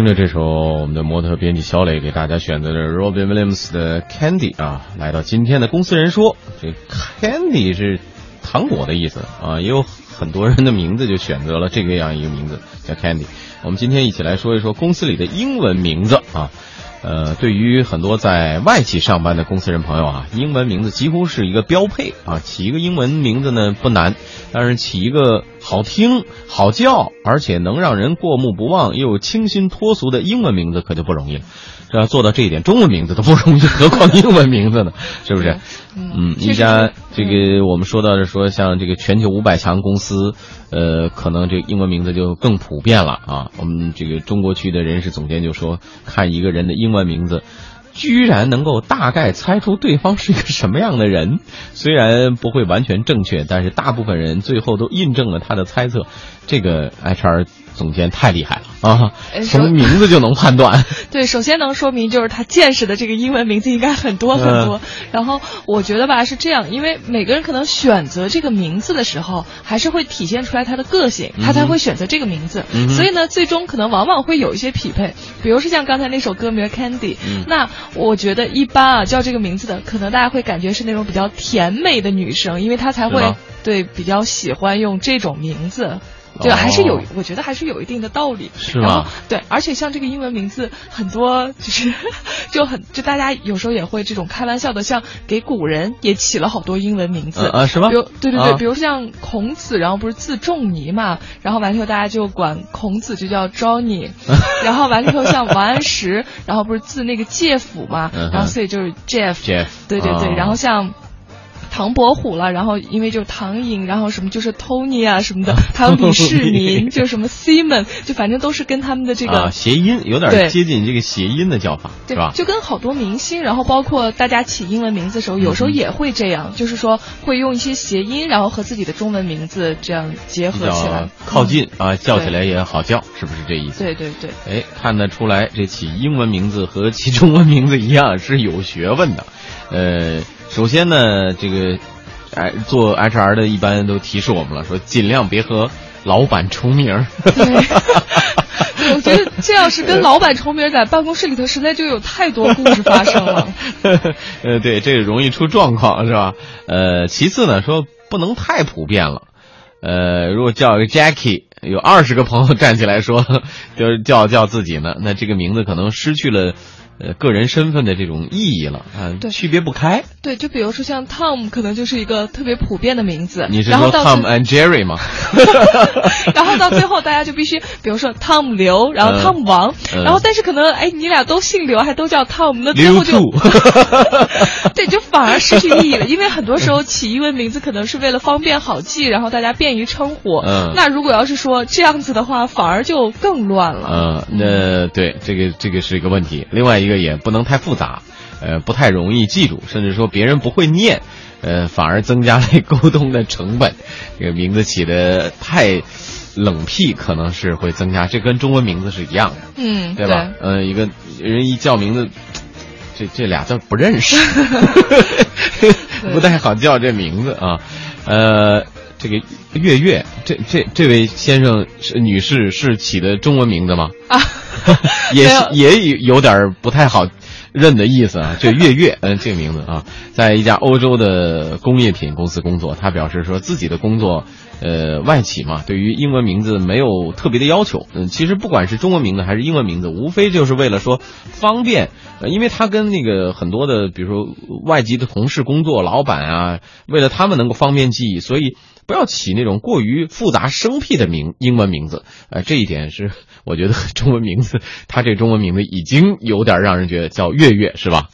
听着这首我们的模特编辑小磊给大家选择的 Robin Williams 的 Candy 啊，来到今天的公司人说，这 Candy 是糖果的意思啊，也有很多人的名字就选择了这个样一个名字叫 Candy。我们今天一起来说一说公司里的英文名字啊。呃，对于很多在外企上班的公司人朋友啊，英文名字几乎是一个标配啊。起一个英文名字呢不难，但是起一个好听、好叫，而且能让人过目不忘又清新脱俗的英文名字可就不容易了。这要做到这一点，中文名字都不容易，何况英文名字呢？是不是？嗯，一家这个我们说到的说，像这个全球五百强公司，呃，可能这个英文名字就更普遍了啊。我们这个中国区的人事总监就说，看一个人的英文名字。居然能够大概猜出对方是一个什么样的人，虽然不会完全正确，但是大部分人最后都印证了他的猜测。这个 HR 总监太厉害了啊！从名字就能判断。对，首先能说明就是他见识的这个英文名字应该很多很多。然后我觉得吧是这样，因为每个人可能选择这个名字的时候，还是会体现出来他的个性，他才会选择这个名字。所以呢，最终可能往往会有一些匹配。比如说像刚才那首歌名 Candy，那我觉得一般啊叫这个名字的，可能大家会感觉是那种比较甜美的女生，因为她才会对比较喜欢用这种名字。对，还是有，我觉得还是有一定的道理。是吗？对，而且像这个英文名字，很多就是 就很就大家有时候也会这种开玩笑的，像给古人也起了好多英文名字啊，是吗？比如对对对，比如像孔子，然后不是字仲尼嘛，然后完了以后大家就管孔子就叫 Johnny，然后完了以后像王安石，然后不是字那个介甫嘛，然后所以就是 Jeff，对对对，然后像。唐伯虎了，然后因为就是唐寅，然后什么就是 Tony 啊什么的，还有李世民，就什么 Simon，就反正都是跟他们的这个谐音有点接近这个谐音的叫法，是吧？就跟好多明星，然后包括大家起英文名字的时候，有时候也会这样，就是说会用一些谐音，然后和自己的中文名字这样结合起来，靠近啊，叫起来也好叫，是不是这意思？对对对。哎，看得出来，这起英文名字和起中文名字一样是有学问的，呃。首先呢，这个，哎，做 HR 的一般都提示我们了，说尽量别和老板重名。我觉得 这要是跟老板重名，在办公室里头实在就有太多故事发生了。呃，对，这个容易出状况，是吧？呃，其次呢，说不能太普遍了。呃，如果叫一个 Jackie，有二十个朋友站起来说，就是叫叫自己呢，那这个名字可能失去了。呃，个人身份的这种意义了啊，对，区别不开。对，就比如说像 Tom，可能就是一个特别普遍的名字。你是说 Tom and Jerry 吗？然后到最后，大家就必须，比如说 Tom 刘，然后 Tom 王，然后但是可能，哎，你俩都姓刘，还都叫 Tom，那最后就，对，就反而失去意义了。因为很多时候起英文名字可能是为了方便好记，然后大家便于称呼。嗯。那如果要是说这样子的话，反而就更乱了。嗯，那对，这个这个是一个问题。另外一个。这个也不能太复杂，呃，不太容易记住，甚至说别人不会念，呃，反而增加了沟通的成本。这个名字起的太冷僻，可能是会增加。这跟中文名字是一样的，嗯，对吧？呃，一个人一叫名字，这这俩字不认识，不太好叫这名字啊。呃，这个月月，这这这位先生是女士是起的中文名字吗？啊。也也有有点不太好认的意思啊，这月月，嗯，这个名字啊，在一家欧洲的工业品公司工作。他表示说自己的工作，呃，外企嘛，对于英文名字没有特别的要求。嗯，其实不管是中文名字还是英文名字，无非就是为了说方便。呃，因为他跟那个很多的，比如说外籍的同事工作，老板啊，为了他们能够方便记忆，所以。不要起那种过于复杂生僻的名英文名字，呃，这一点是 我觉得中文名字，他这中文名字已经有点让人觉得叫月月是吧？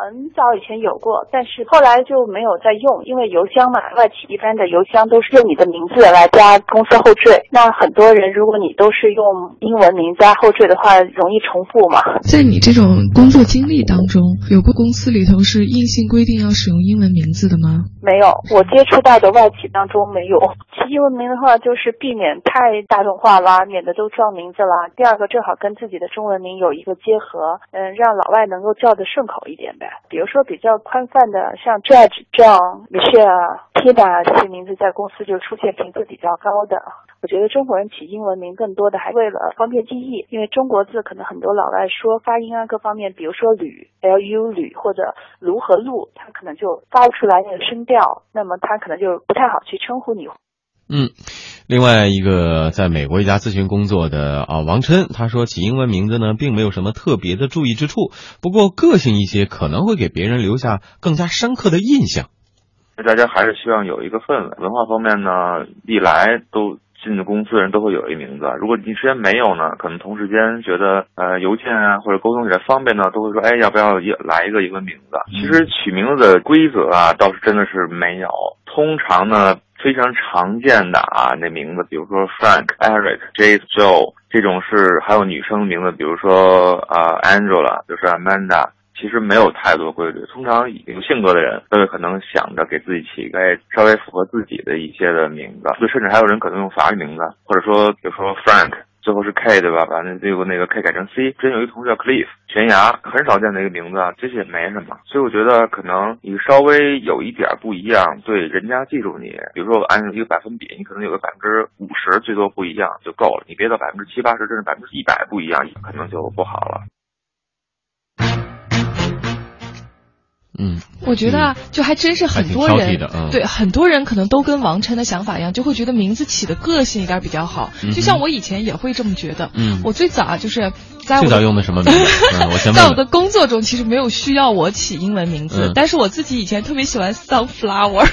很早以前有过，但是后来就没有再用，因为邮箱嘛，外企一般的邮箱都是用你的名字来加公司后缀。那很多人，如果你都是用英文名加后缀的话，容易重复嘛。在你这种工作经历当中，有过公司里头是硬性规定要使用英文名字的吗？没有，我接触到的外企当中没有。起英文名的话，就是避免太大众化啦，免得都撞名字啦。第二个，正好跟自己的中文名有一个结合，嗯，让老外能够叫得顺口一点呗。比如说比较宽泛的，像 Judge、John、Michelle、Tina 这些名字，在公司就出现频次比较高的。我觉得中国人起英文名更多的还为了方便记忆，因为中国字可能很多老外说发音啊各方面，比如说吕 L U 吕或者卢和陆，他可能就发不出来那个声调，那么他可能就不太好去称呼你。嗯，另外一个在美国一家咨询工作的啊王琛，他说起英文名字呢，并没有什么特别的注意之处，不过个性一些可能会给别人留下更加深刻的印象。大家还是希望有一个氛围，文化方面呢，历来都。进的公司的人都会有一名字，如果你之前没有呢，可能同时间觉得呃邮件啊或者沟通起来方便呢，都会说哎要不要一来一个英文名字？其实取名字的规则啊倒是真的是没有，通常呢非常常见的啊那名字，比如说 Frank、Eric、Jay、Joe 这种是还有女生的名字，比如说啊 Angela 就是 Amanda。其实没有太多规律，通常有性格的人都有可能想着给自己起一个稍微符合自己的一些的名字，就甚至还有人可能用法语名字，或者说比如说 Frank 最后是 K 对吧？把那最后那个 K 改成 C。之前有一同学叫 Cliff 悬崖，很少见的一个名字，其实也没什么。所以我觉得可能你稍微有一点不一样，对人家记住你，比如说按一个百分比，你可能有个百分之五十最多不一样就够了，你别到百分之七八十甚至百分之一百不一样，可能就不好了。嗯，我觉得啊，就还真是很多人，对很多人可能都跟王琛的想法一样，就会觉得名字起的个性一点比较好。就像我以前也会这么觉得。嗯，我最早啊，就是在最早用的什么名字？在我的工作中，其实没有需要我起英文名字，但是我自己以前特别喜欢 sunflower，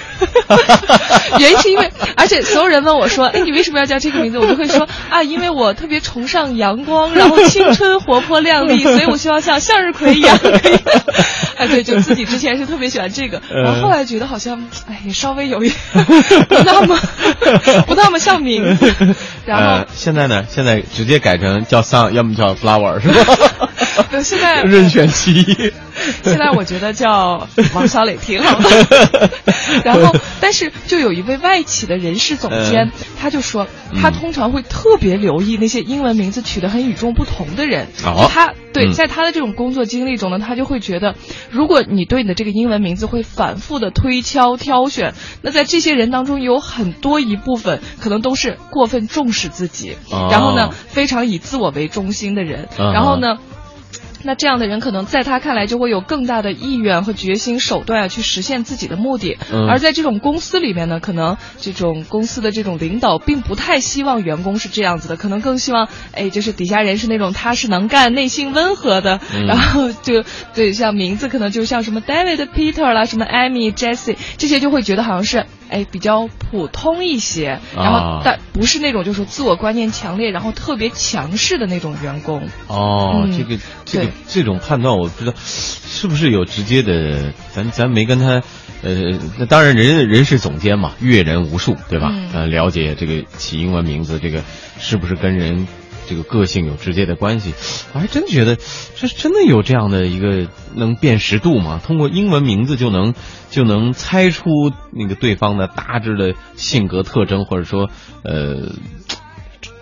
原因是因为，而且所有人问我说，哎，你为什么要叫这个名字？我就会说啊，因为我特别崇尚阳光，然后青春活泼靓丽，所以我希望像向日葵一样。哎，对，就自己之前是特别喜欢这个，然后后来觉得好像，哎，也稍微有一点 不那么不那么像名字。然后现在呢？现在直接改成叫 sun，要么叫 flower，是吧？现在任选其一。现在我觉得叫王小磊挺好。然后，但是就有一位外企的人事总监，他就说，他通常会特别留意那些英文名字取得很与众不同的人。他对，在他的这种工作经历中呢，他就会觉得，如果你对你的这个英文名字会反复的推敲挑选，那在这些人当中有很多一部分可能都是过分重视自己，然后呢，非常以自我为中心的人，然后呢。那这样的人可能在他看来就会有更大的意愿和决心手段啊，去实现自己的目的。而在这种公司里面呢，可能这种公司的这种领导并不太希望员工是这样子的，可能更希望哎，就是底下人是那种踏实能干、内心温和的。然后就对，像名字可能就像什么 David、Peter 啦，什么 Amy、Jesse 这些就会觉得好像是。哎，比较普通一些，然后但不是那种就是自我观念强烈，然后特别强势的那种员工。哦，这个这个这种判断，我不知道是不是有直接的，咱咱没跟他，呃，那当然人人事总监嘛，阅人无数，对吧？呃，了解这个起英文名字，这个是不是跟人？这个个性有直接的关系，我还真觉得，这真的有这样的一个能辨识度吗？通过英文名字就能就能猜出那个对方的大致的性格特征，或者说，呃。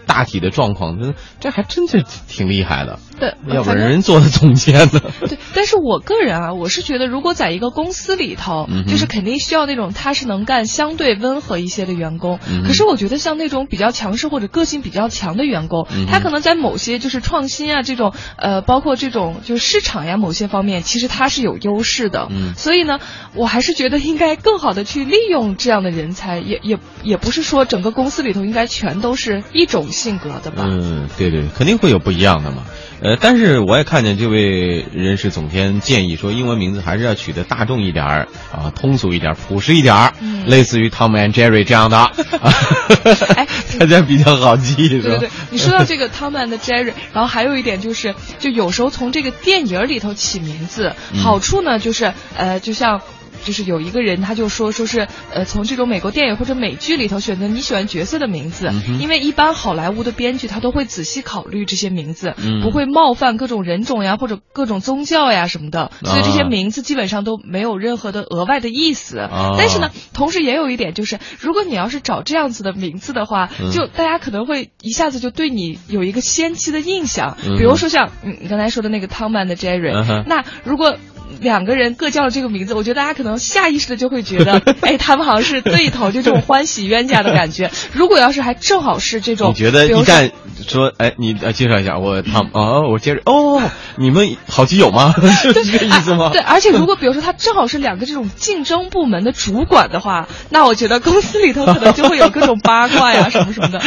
大体的状况，这这还真是挺厉害的。对，要不然人做的总监呢？对，但是我个人啊，我是觉得，如果在一个公司里头，就是肯定需要那种踏实能干、相对温和一些的员工。可是我觉得，像那种比较强势或者个性比较强的员工，他可能在某些就是创新啊这种，呃，包括这种就是市场呀某些方面，其实他是有优势的。嗯。所以呢，我还是觉得应该更好的去利用这样的人才，也也也不是说整个公司里头应该全都是一种。性格的吧，嗯，对对，肯定会有不一样的嘛。呃，但是我也看见这位人事总监建议说，英文名字还是要取得大众一点儿啊，通俗一点，朴实一点儿，类似于 Tom and Jerry 这样的，啊哎，大家比较好记，是吧？对对，你说到这个 Tom and Jerry，然后还有一点就是，就有时候从这个电影里头起名字，好处呢就是呃，就像。就是有一个人，他就说说是，呃，从这种美国电影或者美剧里头选择你喜欢角色的名字，因为一般好莱坞的编剧他都会仔细考虑这些名字，不会冒犯各种人种呀或者各种宗教呀什么的，所以这些名字基本上都没有任何的额外的意思。但是呢，同时也有一点就是，如果你要是找这样子的名字的话，就大家可能会一下子就对你有一个先期的印象，比如说像你你刚才说的那个汤曼的 Jerry，那如果。两个人各叫了这个名字，我觉得大家可能下意识的就会觉得，哎，他们好像是对头，就这种欢喜冤家的感觉。如果要是还正好是这种，你觉得一旦说，哎，你呃介绍一下我他哦，我接着哦，你们好基友吗？是这个意思吗？对，而且如果比如说他正好是两个这种竞争部门的主管的话，那我觉得公司里头可能就会有各种八卦呀什么什么的，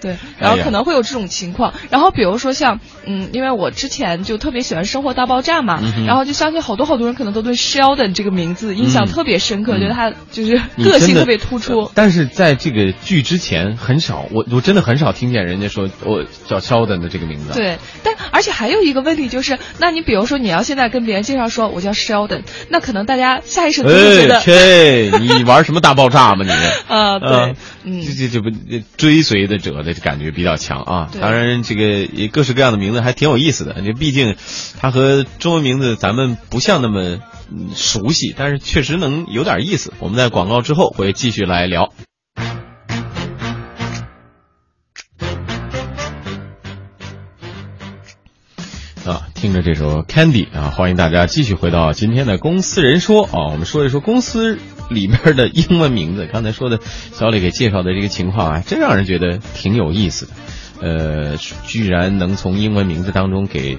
对，然后可能会有这种情况。然后比如说像，嗯，因为我之前就特别喜欢《生活大爆炸》嘛，嗯然后就相信好多好多人可能都对 Sheldon 这个名字印象嗯特别深刻，嗯觉得他就是个性特别突出。但是在这个剧之前，很少，我我真的很少听见人家说我叫 Sheldon 的这个名字。，对，但而且还有一个问题就是，那你比如说你要现在跟别人介绍说我叫 Sheldon，那可能大家下意识都会觉得你玩什么大爆炸吗你？呃，对这这这不追随的者的感觉比较强啊。当然，这个也各式各样的名字还挺有意思的。这毕竟，它和中文名字咱们不像那么熟悉，但是确实能有点意思。我们在广告之后会继续来聊。啊，听着这首 Candy 啊，欢迎大家继续回到今天的公司人说啊，我们说一说公司里边的英文名字。刚才说的小李给介绍的这个情况啊，真让人觉得挺有意思的。呃，居然能从英文名字当中给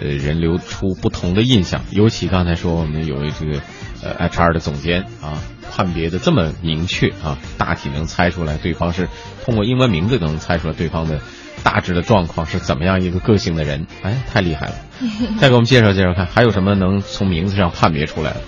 呃人流出不同的印象，尤其刚才说我们有一个呃 HR 的总监啊，判别的这么明确啊，大体能猜出来对方是通过英文名字能猜出来对方的大致的状况是怎么样一个个性的人，哎，太厉害了！再给我们介绍介绍看，还有什么能从名字上判别出来的？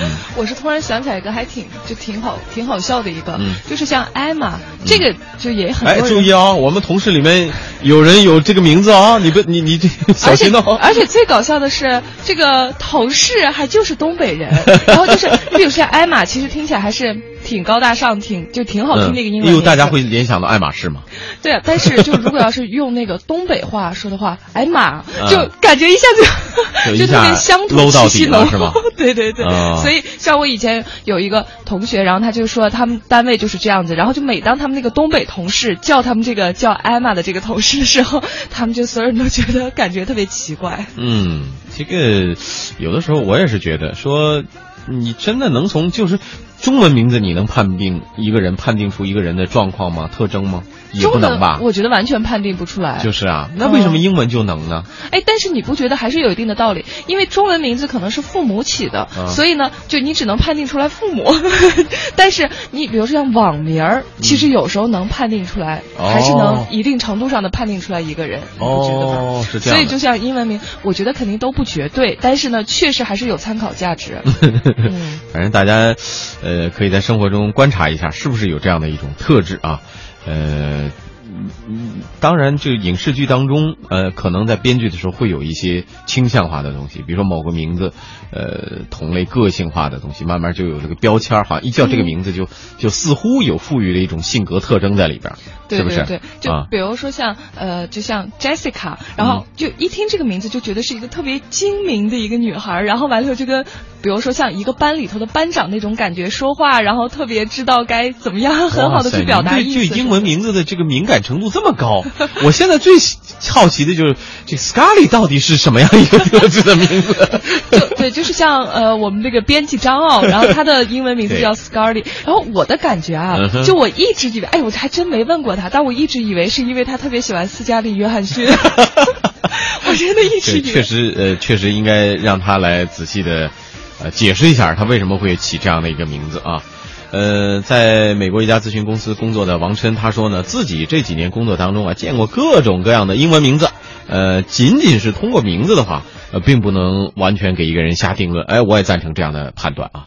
嗯 我是突然想起来一个还挺就挺好挺好笑的一个，嗯就是像艾玛、这个就也很哎，注意啊，我们同事里面有人有这个名字啊，你不你你这 小心哦。而且最搞笑的是，这个同事还就是东北人，然后就是你比如说像艾玛，其实听起来还是挺高大上，挺就挺好听的一个英文。因为大家会联想到爱马仕嘛。对啊，但是就如果要是用那个东北话说的话，哎妈，嗯就感觉一下子 就特别乡土气息浓底了是吗？对 对对，啊所以像我以前有一个同学，然后他就说他们单位就是这样子，然后就每当他们那个东北同事叫他们这个叫艾玛的这个同事的时候，他们就所有人都觉得感觉特别奇怪。嗯，这个有的时候我也是觉得说，你真的能从就是中文名字你能判定一个人判定出一个人的状况吗？特征吗？也不中文能吧。我觉得完全判定不出来。就是啊，那为什么嗯英文就能呢？哎，但是你不觉得还是有一定的道理？因为中文名字可能是父母起的，啊所以呢，就你只能判定出来父母。但是你比如说像网名儿，其实有时候能判定出来，哦还是能一定程度上的判定出来一个人，你不觉得吗？哦，是这样。所以就像英文名，我觉得肯定都不绝对，但是呢，确实还是有参考价值。嗯反正大家，呃，可以在生活中观察一下，是不是有这样的一种特质啊？呃，当然，这个影视剧当中，呃，可能在编剧的时候会有一些倾向化的东西，比如说某个名字，呃，同类个性化的东西，慢慢就有这个标签儿，好像一叫这个名字就、就似乎有赋予了一种性格特征在里边儿，对是不是？对对，就啊，比如说像呃，就像 Jessica，然后就一听这个名字就觉得是一个特别精明的一个女孩，然后完了以后就跟，比如说像一个班里头的班长那种感觉说话，然后特别知道该怎么样很好的去表达对对英文名字的这个敏感程度这么高，我现在最好奇的就是这 Scarly 到底是什么样一个特质的名字？就对，就是像呃我们那个编辑张傲，然后他的英文名字叫 Scarly，然后我的感觉啊就我一直以为，哎，我还真没问过他，但我一直以为是因为他特别喜欢斯嘉丽·约翰逊，我真的一直，以为确实，呃，确实应该让他来仔细的，呃，解释一下他为什么会起这样的一个名字啊。呃，在美国一家咨询公司工作的王琛他说呢，自己这几年工作当中啊，见过各种各样的英文名字，呃，仅仅是通过名字的话，呃，并不能完全给一个人下定论。哎，我也赞成这样的判断啊。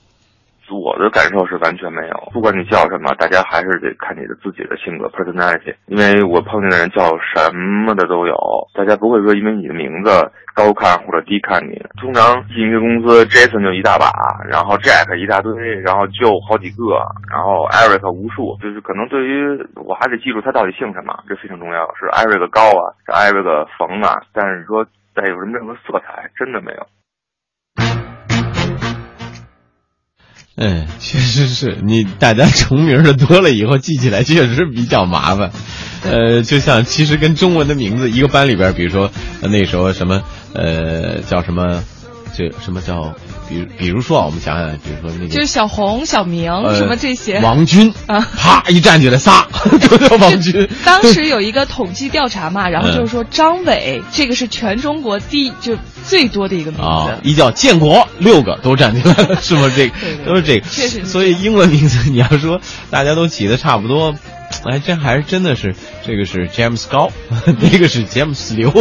我的感受是完全没有，不管你叫什么，大家还是得看你的自己的性格 personality。因为我碰见的人叫什么的都有，大家不会说因为你的名字高看或者低看你。通常进一个公司，Jason 就一大把，然后 Jack 一大堆，然后就好几个，然后 Eric 无数。就是可能对于我还得记住他到底姓什么，这非常重要。是 Eric 高啊，是 Eric 冯啊，但是说带有什么任何色彩，真的没有。嗯，确实是你大家重名的多了以后，记起来 确实比较麻烦。呃，就像其实跟中文的名字，一个班里边，比如说呃那时候什么呃叫什么这什么叫，比如比如说啊，我们想想，比如说那个就是小红、小明、呃什么这些。王军啊 啪一站起来仨都 叫王军。当时有一个统计调查嘛，然后就是说张伟这个是全中国第就最多的一个名啊字，。一叫建国，六个都站起来了，是吗？这个都是这个，确实所以英文名字你要说大家都起的差不多，哎，这还是真的是这个是 James 高，那个是 James 刘，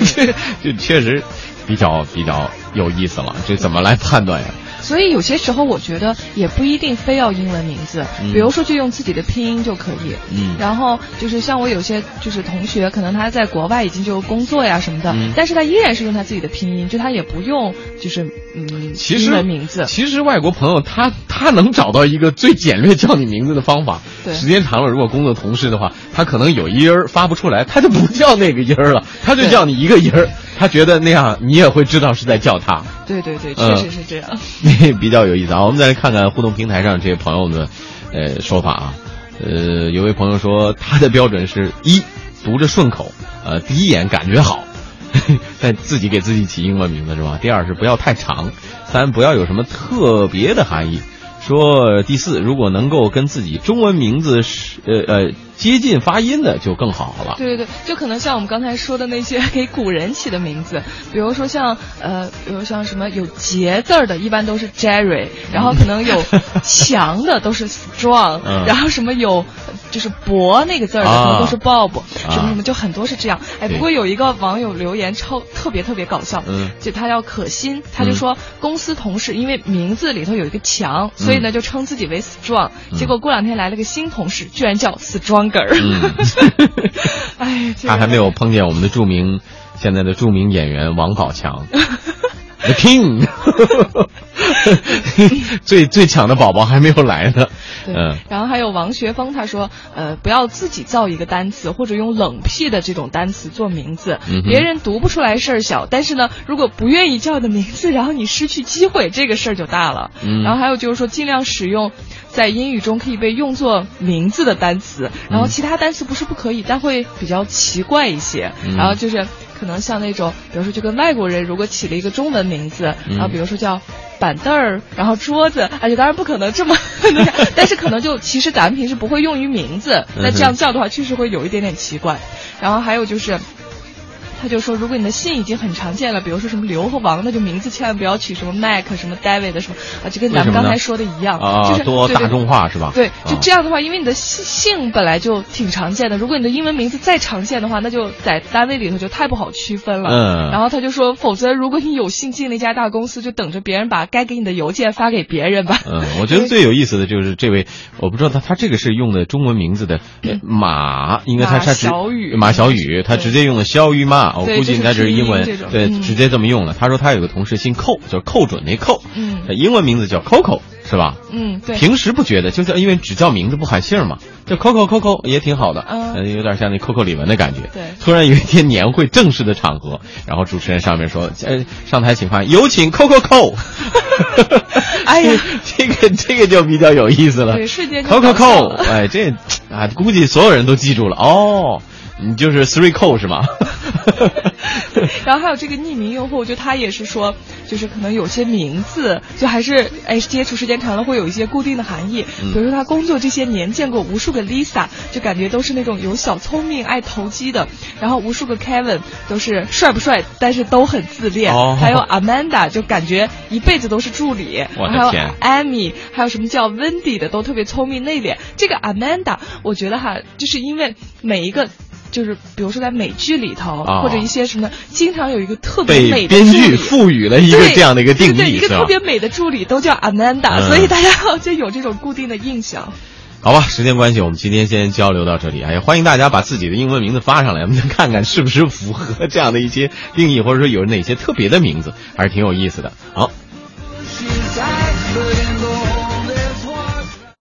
这这确实比较比较有意思了。这怎么来判断呀？所以有些时候我觉得也不一定非要英文名字，嗯比如说就用自己的拼音就可以。嗯然后就是像我有些就是同学，可能他在国外已经就工作呀什么的，嗯但是他依然是用他自己的拼音，就他也不用就是嗯其实英文名字。其实外国朋友他他能找到一个最简略叫你名字的方法。对时间长了，如果工作同事的话，他可能有一音儿发不出来，他就不叫那个音儿了，他就叫你一个音儿。他觉得那样你也会知道是在叫他。对对对，嗯确实是这样。那 比较有意思啊。我们再来看看互动平台上这些朋友的呃说法啊。呃，有位朋友说他的标准是一读着顺口，呃，第一眼感觉好。但自己给自己起英文名字是吧？第二是不要太长，三不要有什么特别的含义。说第四，如果能够跟自己中文名字是呃呃接近发音的就更好了。对对对，就可能像我们刚才说的那些给古人起的名字，比如说像呃，比如像什么有杰字儿的，一般都是 Jerry，然后可能有强的都是 Strong，、嗯然后什么有就是博那个字儿的，啊可能都是 Bob，、什啊么什么，就很多是这样。哎，不过有一个网友留言超特别特别搞笑，嗯就他叫可心，他就说公司同事因为名字里头有一个强，所以呢就称自己为 Strong，、嗯结果过两天来了个新同事，居然叫 Stronger。嗯，哎，这个。他还没有碰见我们的著名现在的著名演员王宝强 ，The King，最最强的宝宝还没有来呢。对，嗯然后还有王学峰，他说，呃，不要自己造一个单词，或者用冷僻的这种单词做名字，嗯别人读不出来事儿小，但是呢，如果不愿意叫的名字，然后你失去机会，这个事儿就大了。嗯然后还有就是说，尽量使用在英语中可以被用作名字的单词，然后其他单词不是不可以，但会比较奇怪一些。嗯然后就是可能像那种，比如说就跟外国人如果起了一个中文名字，嗯然后比如说叫。板凳儿，然后桌子，而且当然不可能这么那 个，但是可能就其实咱们平时不会用于名字，那这样叫的话确实会有一点点奇怪。然后还有就是。他就说，如果你的姓已经很常见了，比如说什么刘和王，那就名字千万不要取什么 Mac、什么 David 的什么啊，就跟咱们刚才说的一样，啊就是多大众化是吧？对，就啊。这样的话，因为你的姓姓本来就挺常见的，如果你的英文名字再常见的话，那就在单位里头就太不好区分了。嗯。然后他就说，否则如果你有幸进了一家大公司，就等着别人把该给你的邮件发给别人吧。嗯，我觉得最有意思的就是这位，我不知道他他这个是用的中文名字的呃马，应该他马他直小雨。马小雨，他直接用的肖玉妈，我估计应该是英文对，嗯直接这么用了。他说他有个同事姓寇，就是寇准那寇，嗯呃英文名字叫 Coco 是吧？嗯，对。平时不觉得，就是因为只叫名字不喊姓嘛，叫 Coco Coco 也挺好的，嗯呃有点像那 Coco 李玟的感觉。对突然有一天年会正式的场合，然后主持人上面说：“呃，上台请发言，有请 Coco Co。”哎呀，这个这个就比较有意思了。对瞬间就 Coco Co，哎，这啊，估计所有人都记住了哦。你就是 Three Co 是吗？然后还有这个匿名用户，就他也是说，就是可能有些名字，就还是哎接触时间长了会有一些固定的含义。嗯比如说他工作这些年见过无数个 Lisa，就感觉都是那种有小聪明、爱投机的。然后无数个 Kevin 都是帅不帅，但是都很自恋。哦还有 Amanda 就感觉一辈子都是助理。还有 Amy，还有什么叫 Wendy 的都特别聪明内敛。这个 Amanda，我觉得哈，就是因为每一个。就是比如说在美剧里头，哦或者一些什么，经常有一个特别被美的编剧赋予了一个这样的一个定对对义，是吧一个特？别美的助理都叫 Amanda，、嗯所以大家就有这种固定的印象。好吧，时间关系，我们今天先交流到这里。哎呀，欢迎大家把自己的英文名字发上来，我们看看是不是符合这样的一些定义，或者说有哪些特别的名字，还是挺有意思的。好，